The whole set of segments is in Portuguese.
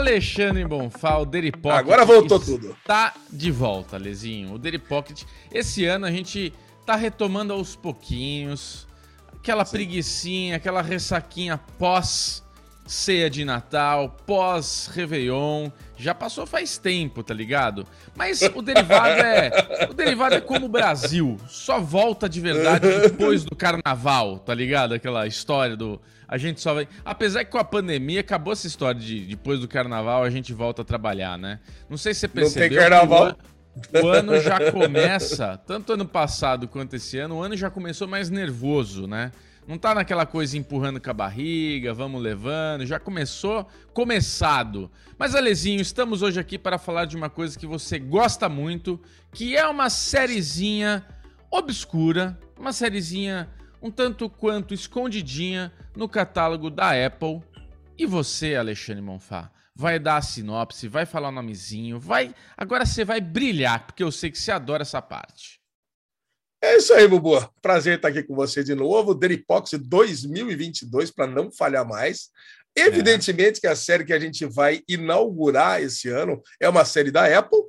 Alexandre Bonfá, o Daily Pocket. Agora voltou tudo. Tá de volta, Lezinho. O Daily Pocket. Esse ano a gente tá retomando aos pouquinhos. Aquela Sim. preguiçinha, aquela ressaquinha pós ceia de Natal, pós Réveillon. Já passou faz tempo, tá ligado? Mas o derivado é. O derivado é como o Brasil. Só volta de verdade depois do carnaval, tá ligado? Aquela história do. A gente só vai. Apesar que com a pandemia acabou essa história de depois do carnaval a gente volta a trabalhar, né? Não sei se você percebeu. Não tem carnaval. O ano já começa, tanto ano passado quanto esse ano, o ano já começou mais nervoso, né? Não tá naquela coisa empurrando com a barriga, vamos levando, já começou começado. Mas Alezinho, estamos hoje aqui para falar de uma coisa que você gosta muito, que é uma sériezinha obscura, uma sériezinha um tanto quanto escondidinha no catálogo da Apple. E você, Alexandre Monfá, vai dar a sinopse, vai falar o nomezinho, vai. Agora você vai brilhar, porque eu sei que você adora essa parte. É isso aí, Bubu. Prazer estar aqui com você de novo. Deripox 2022, para não falhar mais. Evidentemente é. que a série que a gente vai inaugurar esse ano é uma série da Apple.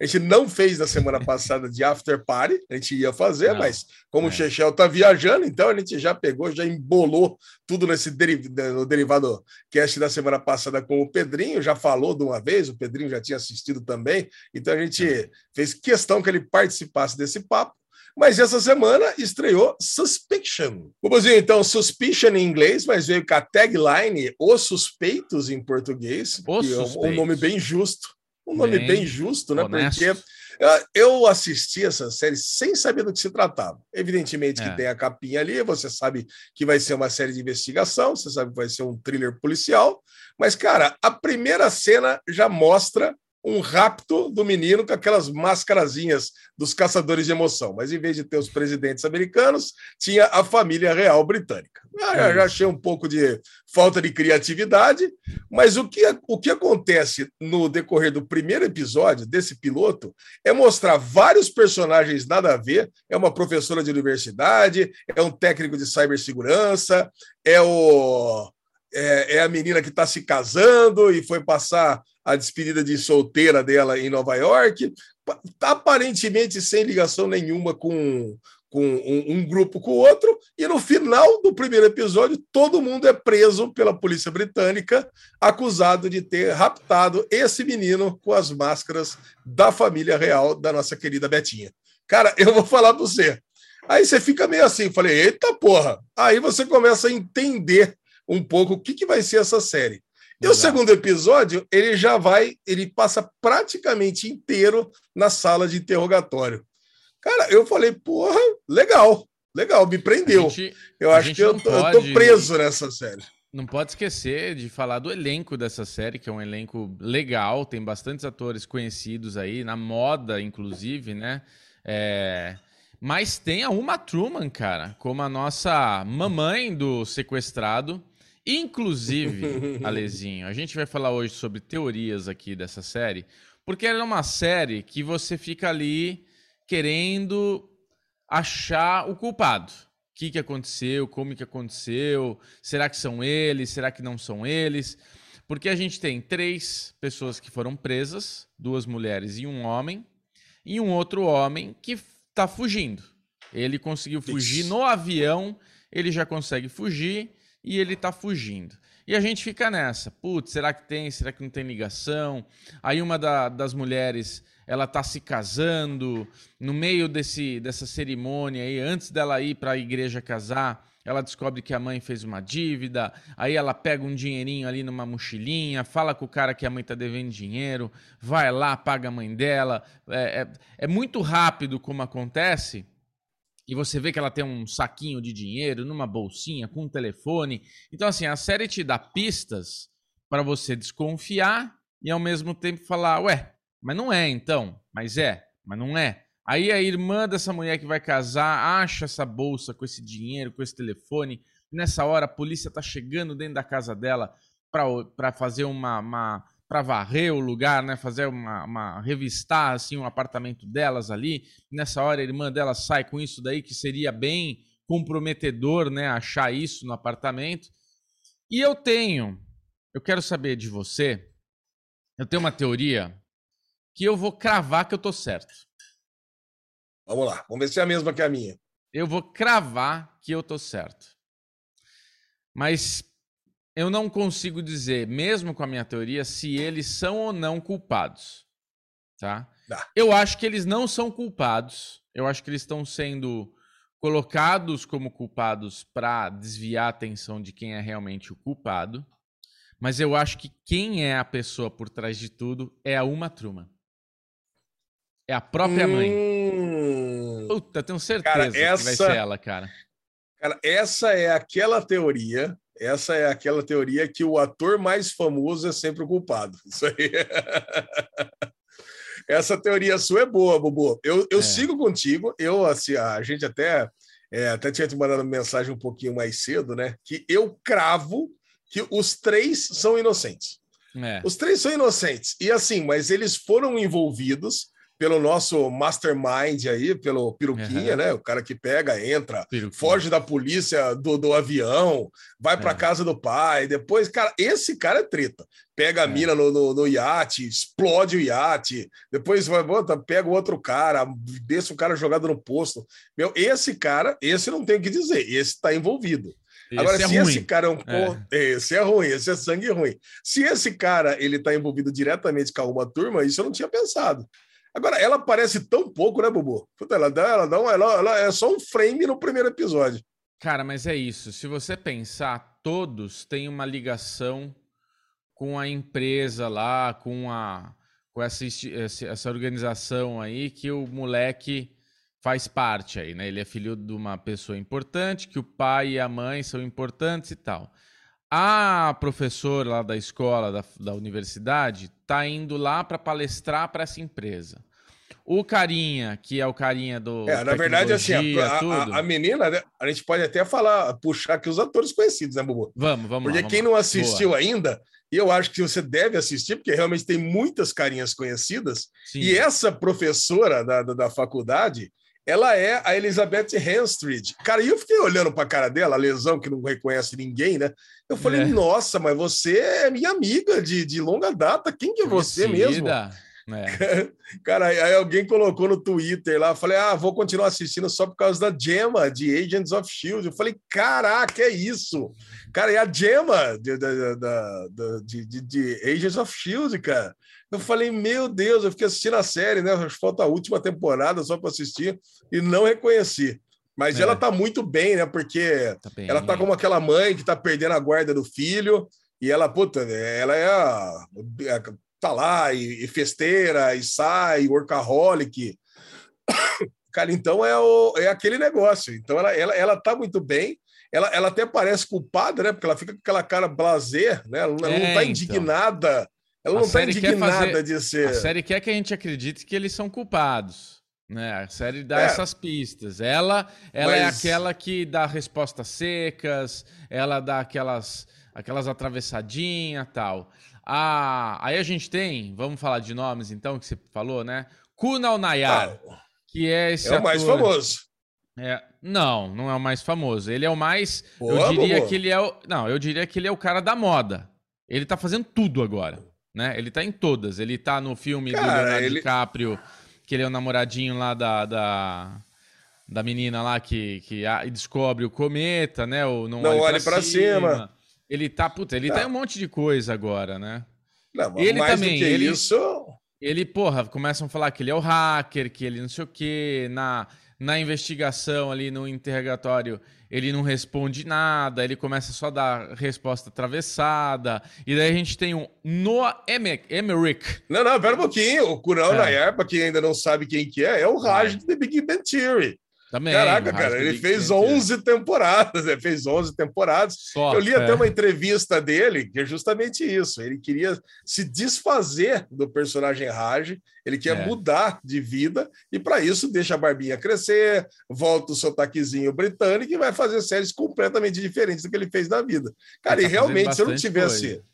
A gente não fez na semana passada de After Party, a gente ia fazer, não. mas como é. o Chechel está viajando, então a gente já pegou, já embolou tudo nesse deri no derivado cast da semana passada com o Pedrinho, já falou de uma vez, o Pedrinho já tinha assistido também, então a gente é. fez questão que ele participasse desse papo. Mas essa semana estreou Suspicion. Vamos dizer então Suspicion em inglês, mas veio com a tagline Os Suspeitos em português. Os que é um nome bem justo. Um nome bem, bem justo, né? Honesto. Porque ah, eu assisti essa série sem saber do que se tratava. Evidentemente que é. tem a capinha ali, você sabe que vai ser uma série de investigação, você sabe que vai ser um thriller policial, mas, cara, a primeira cena já mostra um rapto do menino com aquelas mascarazinhas dos caçadores de emoção. Mas em vez de ter os presidentes americanos, tinha a família real britânica. Ah, já, já achei um pouco de falta de criatividade, mas o que, o que acontece no decorrer do primeiro episódio desse piloto é mostrar vários personagens nada a ver. É uma professora de universidade, é um técnico de cibersegurança, é o é, é a menina que está se casando e foi passar a despedida de solteira dela em Nova York, aparentemente sem ligação nenhuma com, com um, um, grupo com o outro, e no final do primeiro episódio, todo mundo é preso pela polícia britânica, acusado de ter raptado esse menino com as máscaras da família real da nossa querida Betinha. Cara, eu vou falar para você. Aí você fica meio assim, falei, eita porra. Aí você começa a entender um pouco o que, que vai ser essa série. E Exato. o segundo episódio, ele já vai, ele passa praticamente inteiro na sala de interrogatório. Cara, eu falei, porra, legal, legal, me prendeu. Gente, eu acho que eu tô, pode, eu tô, preso nessa série. Não pode esquecer de falar do elenco dessa série, que é um elenco legal, tem bastantes atores conhecidos aí, na moda, inclusive, né? É... Mas tem a Uma Truman, cara, como a nossa mamãe do sequestrado. Inclusive, Alezinho, a gente vai falar hoje sobre teorias aqui dessa série, porque ela é uma série que você fica ali querendo achar o culpado. O que, que aconteceu, como que aconteceu, será que são eles, será que não são eles? Porque a gente tem três pessoas que foram presas, duas mulheres e um homem, e um outro homem que está fugindo. Ele conseguiu fugir Isso. no avião, ele já consegue fugir e ele tá fugindo. E a gente fica nessa, putz, será que tem, será que não tem ligação? Aí uma da, das mulheres, ela tá se casando, no meio desse, dessa cerimônia aí, antes dela ir para a igreja casar, ela descobre que a mãe fez uma dívida, aí ela pega um dinheirinho ali numa mochilinha, fala com o cara que a mãe tá devendo dinheiro, vai lá, paga a mãe dela. É, é, é muito rápido como acontece, e você vê que ela tem um saquinho de dinheiro numa bolsinha com um telefone. Então, assim, a série te dá pistas para você desconfiar e ao mesmo tempo falar: ué, mas não é então, mas é, mas não é. Aí a irmã dessa mulher que vai casar acha essa bolsa com esse dinheiro, com esse telefone. Nessa hora, a polícia tá chegando dentro da casa dela para fazer uma, uma para varrer o lugar, né? Fazer uma, uma revistar assim um apartamento delas ali. Nessa hora a irmã dela sai com isso daí que seria bem comprometedor, né? Achar isso no apartamento. E eu tenho, eu quero saber de você Eu tenho uma teoria que eu vou cravar que eu tô certo. Vamos lá, vamos ver se é a mesma que a minha. Eu vou cravar que eu tô certo. Mas eu não consigo dizer, mesmo com a minha teoria, se eles são ou não culpados. Tá? Dá. Eu acho que eles não são culpados. Eu acho que eles estão sendo colocados como culpados para desviar a atenção de quem é realmente o culpado. Mas eu acho que quem é a pessoa por trás de tudo é a Uma Truman. É a própria mãe. Hum, Puta, tenho certeza Cara, que vai essa- ser ela, cara. cara, essa é aquela teoria. Essa é aquela teoria que o ator mais famoso é sempre o culpado. Isso aí. Essa teoria sua é boa, Bubu. Eu, eu É. sigo contigo. Eu, assim, a gente até, é, até tinha te mandado mensagem um pouquinho mais cedo, né? Que eu cravo que os três são inocentes. É. Os três são inocentes. E assim, mas eles foram envolvidos pelo nosso mastermind aí, pelo Piruquinha, Uhum. né? O cara que pega, entra, Peruquinha. foge da polícia do, do avião, vai para É. casa do pai, depois, cara, esse cara é treta. Pega a É. mina no, no, no iate, explode o iate, depois vai, bota, pega o outro cara, deixa o cara jogado no posto. Meu, esse cara, esse não tem o que dizer, esse tá envolvido. Agora, Esse é se ruim. esse cara é um pô, esse é ruim, esse é sangue ruim. Se esse cara ele tá envolvido diretamente com uma turma, isso eu não tinha pensado. Agora, ela aparece tão pouco, né, Bubu? Puta, ela dá, ela dá ela, ela é só um frame no primeiro episódio. Cara, mas é isso. Se você pensar, todos têm uma ligação com a empresa lá, com a com essa essa organização aí que o moleque faz parte aí, né? Ele é filho de uma pessoa importante, que o pai e a mãe são importantes e tal. A professora lá da escola, da, da universidade, tá indo lá para palestrar para essa empresa. O carinha, que é o carinha do. É, na verdade, assim, a, a- a- menina, né, a gente pode até falar, puxar aqui os atores conhecidos, né, Bubu? Vamos, vamos Porque lá, quem vamos não assistiu Boa. ainda, e eu acho que você deve assistir, porque realmente tem muitas carinhas conhecidas, Sim. E essa professora da, da, da faculdade, ela é a Elizabeth Henstridge. Cara, e eu fiquei olhando para a cara dela, a lesão que não reconhece ninguém, né? Eu falei, É. nossa, mas você é minha amiga de, de longa data. Quem que é você mesmo? É. Cara, aí alguém colocou no Twitter lá, falei, ah, vou continuar assistindo só por causa da Gemma, de Agents of S.H.I.E.L.D. Eu falei, caraca, é isso? Cara, é a Gemma de, de, de, de Agents of S.H.I.E.L.D., cara. Eu falei, meu Deus, eu fiquei assistindo a série, né? Falta a última temporada só para assistir e não reconheci. Mas É. ela tá muito bem, né? Porque Tá bem. ela tá como aquela mãe que tá perdendo a guarda do filho e ela, puta, ela é a, a- tá lá e, e festeira e sai, workaholic. Cara, então é, o, é aquele negócio. Então ela, ela, ela tá muito bem. Ela, ela até parece culpada, né? Porque ela fica com aquela cara blazer, né? Ela, ela É, não tá então. indignada. Ela A não tá série quer indignada fazer- de ser. A série quer que a gente acredite que eles são culpados. Né? A série dá É. essas pistas. Ela, ela é Mas- aquela que dá respostas secas, ela dá aquelas, aquelas atravessadinhas tal. Ah, aí a gente tem, vamos falar de nomes então, que você falou, né? Kunal Nayar, Ah, que é esse é o mais ator- famoso. É, não, não é o mais famoso. Ele é o mais. Boa, eu diria Bobo. que ele é o. Não, eu diria que ele é o cara da moda. Ele tá fazendo tudo agora. Né? Ele tá em todas. Ele tá no filme do Cara, Leonardo ele- DiCaprio, que ele é o namoradinho lá da. da... Da menina lá que, que descobre o cometa, né? O não, Não olhe olhe pra cima. Ele tá, puta, ele tá em um monte de coisa agora, né? Não, Ele mais também, do que ele- isso. Ele, porra, começam a falar que ele é o hacker, que ele não sei o quê. Na, na investigação ali, no interrogatório, ele não responde nada, ele começa só a dar resposta atravessada. E daí a gente tem um Noah Emmerich. Não, não, pera um pouquinho. O Kunal É. Pra quem ainda não sabe quem que é, é o Raj de The Big Bang Theory. Também. Caraca, cara, ele fez Bang Theory. 11 temporadas, ele fez 11 temporadas. Só, Eu li é. até uma entrevista dele, que é justamente isso. Ele queria se desfazer do personagem Raj, ele quer É. mudar de vida, e para isso deixa a barbinha crescer, volta o sotaquezinho britânico e vai fazer séries completamente diferentes do que ele fez na vida. Cara, Ele e tá realmente, se eu não tivesse. coisa.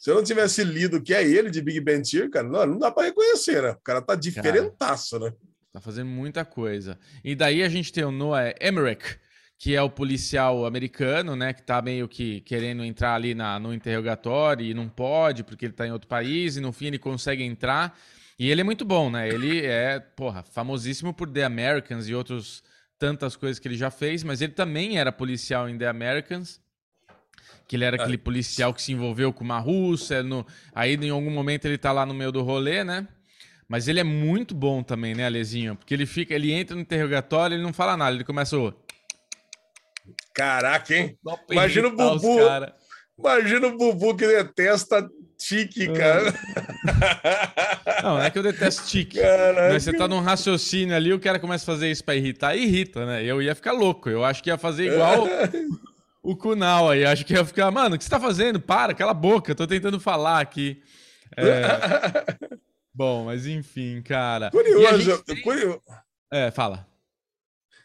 Se eu não tivesse lido que é ele de Big Bang Theory, cara, não, não dá para reconhecer, né? O cara tá diferentaço, né? Tá fazendo muita coisa. E daí a gente tem o Noah Emmerich, que é o policial americano, né? Que tá meio que querendo entrar ali na, no interrogatório e não pode, porque ele tá em outro país, e no fim ele consegue entrar. E ele é muito bom, né? Ele é, porra, famosíssimo por The Americans e outros tantas coisas que ele já fez, mas ele também era policial em The Americans. Que ele era aquele policial que se envolveu com uma russa. No... Aí, em algum momento, ele tá lá no meio do rolê, né? Mas ele é muito bom também, né, Alezinho? Porque ele fica, ele entra no interrogatório, ele não fala nada, ele começa o. Caraca, hein? Imagina o Bubu. Imagina o Bubu que detesta tique, é. cara. Não, não é que eu detesto tique. Mas você tá num raciocínio ali, o cara começa a fazer isso pra irritar, irrita, né? Eu ia ficar louco. Eu acho que ia fazer igual o Kunal aí. Acho que ia ficar, mano, o que você tá fazendo? Para, cala a boca, tô tentando falar aqui. É... Bom, mas enfim, cara. Curioso, tem... curioso. É, fala.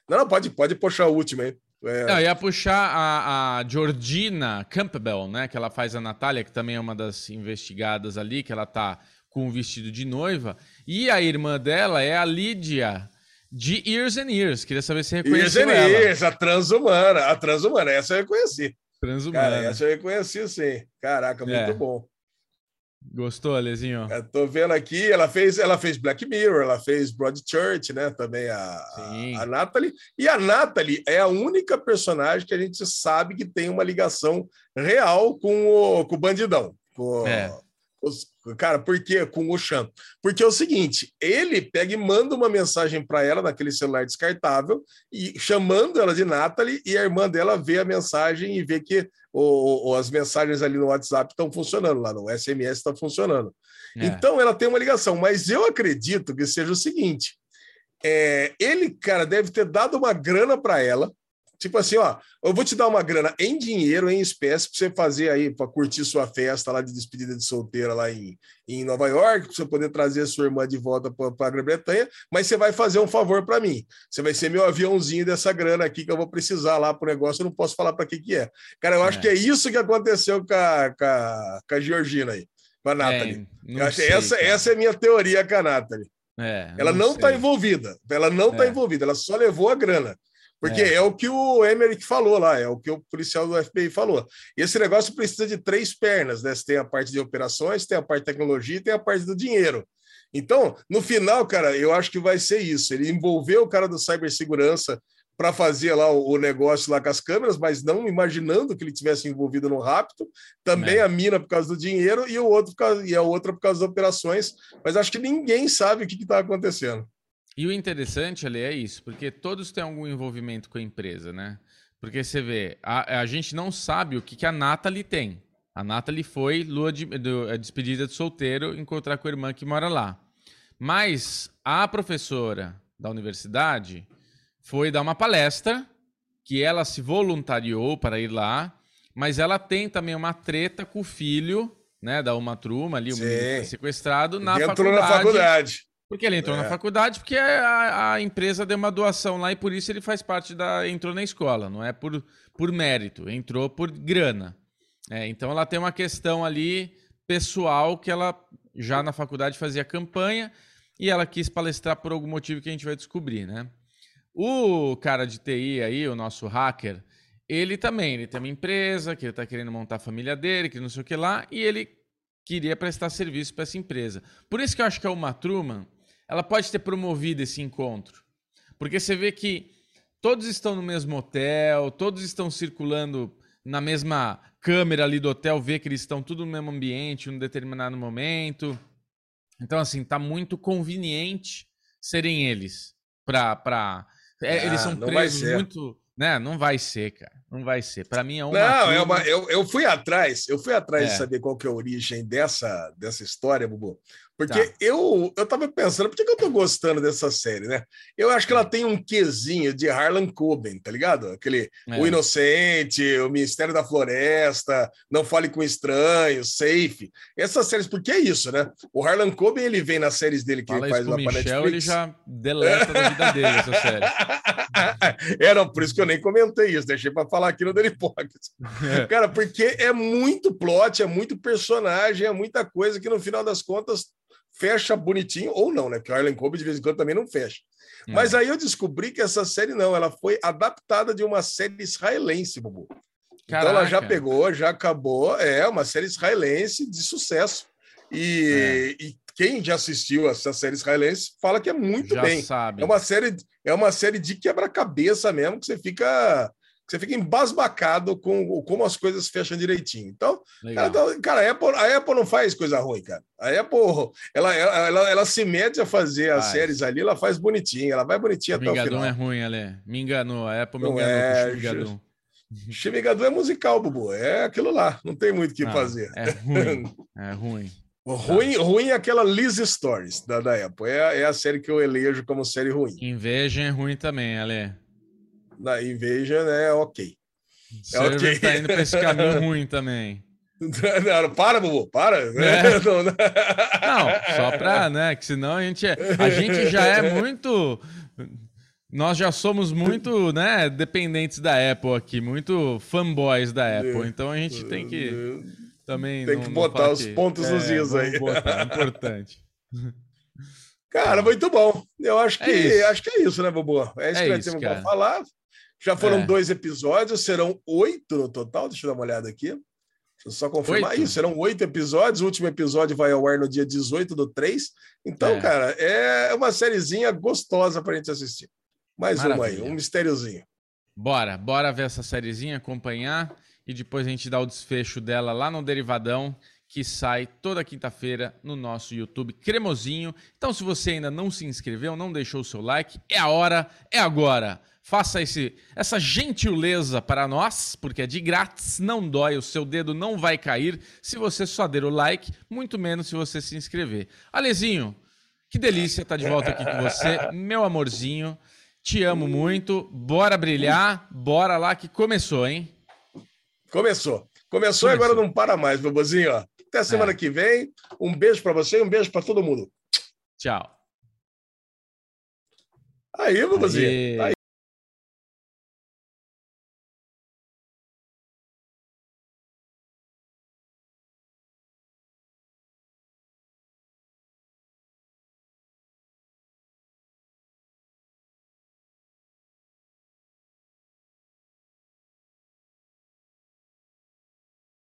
Não, não, pode, pode puxar o último aí. É. Não, eu ia puxar a, a Georgina Campbell, né? Que ela faz a Natália, que também é uma das investigadas ali, que ela tá com o vestido de noiva. E a irmã dela é a Lídia de Years and Years. Queria saber se reconheceu Years and ela. Years, a transhumana. A transhumana, essa eu reconheci. Transhumana. Cara, essa eu reconheci, sim. Caraca, muito é. bom. Gostou, Alezinho? Eu tô vendo aqui, ela fez, ela fez Black Mirror, ela fez Broadchurch, né? Também a, a, a Natalie. E a Natalie é a única personagem que a gente sabe que tem uma ligação real com o, com o bandidão. Com, é. Os, cara, por quê? Com o Chan. Porque é o seguinte: ele pega e manda uma mensagem para ela naquele celular descartável, e chamando ela de Natalie, e a irmã dela vê a mensagem e vê que ou, ou as mensagens ali no WhatsApp estão funcionando, lá no SMS está funcionando. É. Então ela tem uma ligação, mas eu acredito que seja o seguinte: é, ele, cara, deve ter dado uma grana para ela. Tipo assim, ó, eu vou te dar uma grana em dinheiro, em espécie, para você fazer aí, para curtir sua festa lá de despedida de solteira lá em, em Nova York, para você poder trazer a sua irmã de volta para a Grã-Bretanha, mas você vai fazer um favor para mim. Você vai ser meu aviãozinho dessa grana aqui que eu vou precisar lá para o negócio, eu não posso falar para que que é. Cara, eu acho é. que é isso que aconteceu com a, com a, com a Georgina aí, com a Nathalie. É, acho, sei, essa, essa é a minha teoria com a Nathalie. É, ela não está envolvida, ela não está é. envolvida, ela só levou a grana. Porque é. é. o que o Emerick falou lá, é o que o policial do FBI falou. Esse negócio precisa de três pernas, né? Você tem a parte de operações, tem a parte de tecnologia e tem a parte do dinheiro. Então, no final, cara, eu acho que vai ser isso. Ele envolveu o cara do cibersegurança para fazer lá o, negócio lá com as câmeras, mas não imaginando que ele tivesse envolvido no rapto. Também é. a mina por causa do dinheiro e o outro causa, e a outra por causa das operações. Mas acho que ninguém sabe o que está acontecendo. E o interessante ali é isso, porque todos têm algum envolvimento com a empresa, né? Porque você vê, a, a gente não sabe o que, que a Nathalie tem. A Nathalie foi lua de, do, a despedida de solteiro encontrar com a irmã que mora lá. Mas a professora da universidade foi dar uma palestra que ela se voluntariou para ir lá, mas ela tem também uma treta com o filho, né, da uma turma ali, o sequestrado na faculdade. na faculdade. Porque ele entrou é. na faculdade porque a, a, empresa deu uma doação lá e por isso ele faz parte da. entrou na escola, não é por, por mérito, entrou por grana. É, então ela tem uma questão ali pessoal que ela já na faculdade fazia campanha e ela quis palestrar por algum motivo que a gente vai descobrir, né? O cara de TI aí, o nosso hacker, ele também, ele tem uma empresa que ele está querendo montar a família dele, que não sei o que lá, e ele queria prestar serviço para essa empresa. Por isso que eu acho que a Uma Truman ela pode ter promovido esse encontro. Porque você vê que todos estão no mesmo hotel, todos estão circulando na mesma câmera ali do hotel, vê que eles estão tudo no mesmo ambiente, em um determinado momento. Então, assim, tá muito conveniente serem eles. Pra, pra... É, ah, eles são presos muito. Né? Não vai ser, cara. Não vai ser. Para mim é uma. Não, é uma, eu, eu fui atrás, eu fui atrás é. de saber qual que é a origem dessa, dessa história, Bubu. Porque tá. eu, eu tava pensando, por que, que eu tô gostando dessa série, né? Eu acho que ela tem um quesinho de Harlan Coben, tá ligado? Aquele é. O Inocente, O Mistério da Floresta, Não Fale com Estranhos, Safe. Essas séries, porque é isso, né? O Harlan Coben, ele vem nas séries dele que Fala ele faz lá pra Netflix. ele já deleta da vida dele essa série. é, não, por isso que eu nem comentei isso, deixei para falar aqui no Daily Pocket. É. Cara, porque é muito plot, é muito personagem, é muita coisa que no final das contas fecha bonitinho, ou não, né? Porque o Harlan Coben de vez em quando também não fecha. Hum. Mas aí eu descobri que essa série não, ela foi adaptada de uma série israelense, Bubu. Caraca. Então ela já pegou, já acabou, é uma série israelense de sucesso. E, é. e quem já assistiu essa série israelense fala que é muito já bem. Sabe. É uma série, é uma série de quebra-cabeça mesmo, que você fica você fica embasbacado com como as coisas fecham direitinho. Então, cara, então, cara, a, Apple, a Apple não faz coisa ruim, cara. A Apple, ela, ela, ela, ela se mete a fazer as séries ali, ela faz bonitinho, ela vai bonitinha até o final. é ruim, Ale. Me enganou, a Apple me não enganou é, com. Chimigadum é musical, Bubu. É aquilo lá, não tem muito o que fazer. É ruim, é ruim. Ruim, tá. ruim é aquela Liz Stories da, da Apple. É, é a série que eu elejo como série ruim. Inveja é ruim também, Ale na Invasion é ok. É ok. tá indo para esse caminho ruim também. Não, para, Bubu, para. É. Não, não, só para, né? Que senão a gente, é, a gente já é muito. Nós já somos muito, né, dependentes da Apple aqui, muito fanboys da Apple. Então a gente tem que também. Tem que botar os que... pontos é, nos is aí. Botar, é importante. Cara, muito bom. Eu acho é que é acho que é isso, né, Bubu? É isso é que nós temos para falar. Já foram é. dois episódios, serão oito no total. Deixa eu dar uma olhada aqui. Deixa eu só confirmar oito? isso. Serão oito episódios. O último episódio vai ao ar no dia 18 do 3. Então, é. cara, é uma sériezinha gostosa para a gente assistir. Mais Maravilha. uma aí, um mistériozinho. Bora, bora ver essa sériezinha, acompanhar e depois a gente dá o desfecho dela lá no Derivadão, que sai toda quinta-feira no nosso YouTube cremosinho. Então, se você ainda não se inscreveu, não deixou o seu like, é a hora, é agora. Faça esse, essa gentileza para nós, porque é de grátis, não dói, o seu dedo não vai cair se você só der o like, muito menos se você se inscrever. Alezinho, que delícia estar de volta aqui com você, meu amorzinho. Te amo muito. Bora brilhar, bora lá que começou, hein? Começou. Começou, e agora não para mais, meu bozinho. Até semana é. que vem. Um beijo para você e um beijo para todo mundo. Tchau. Aí, meu bozinho. Aí.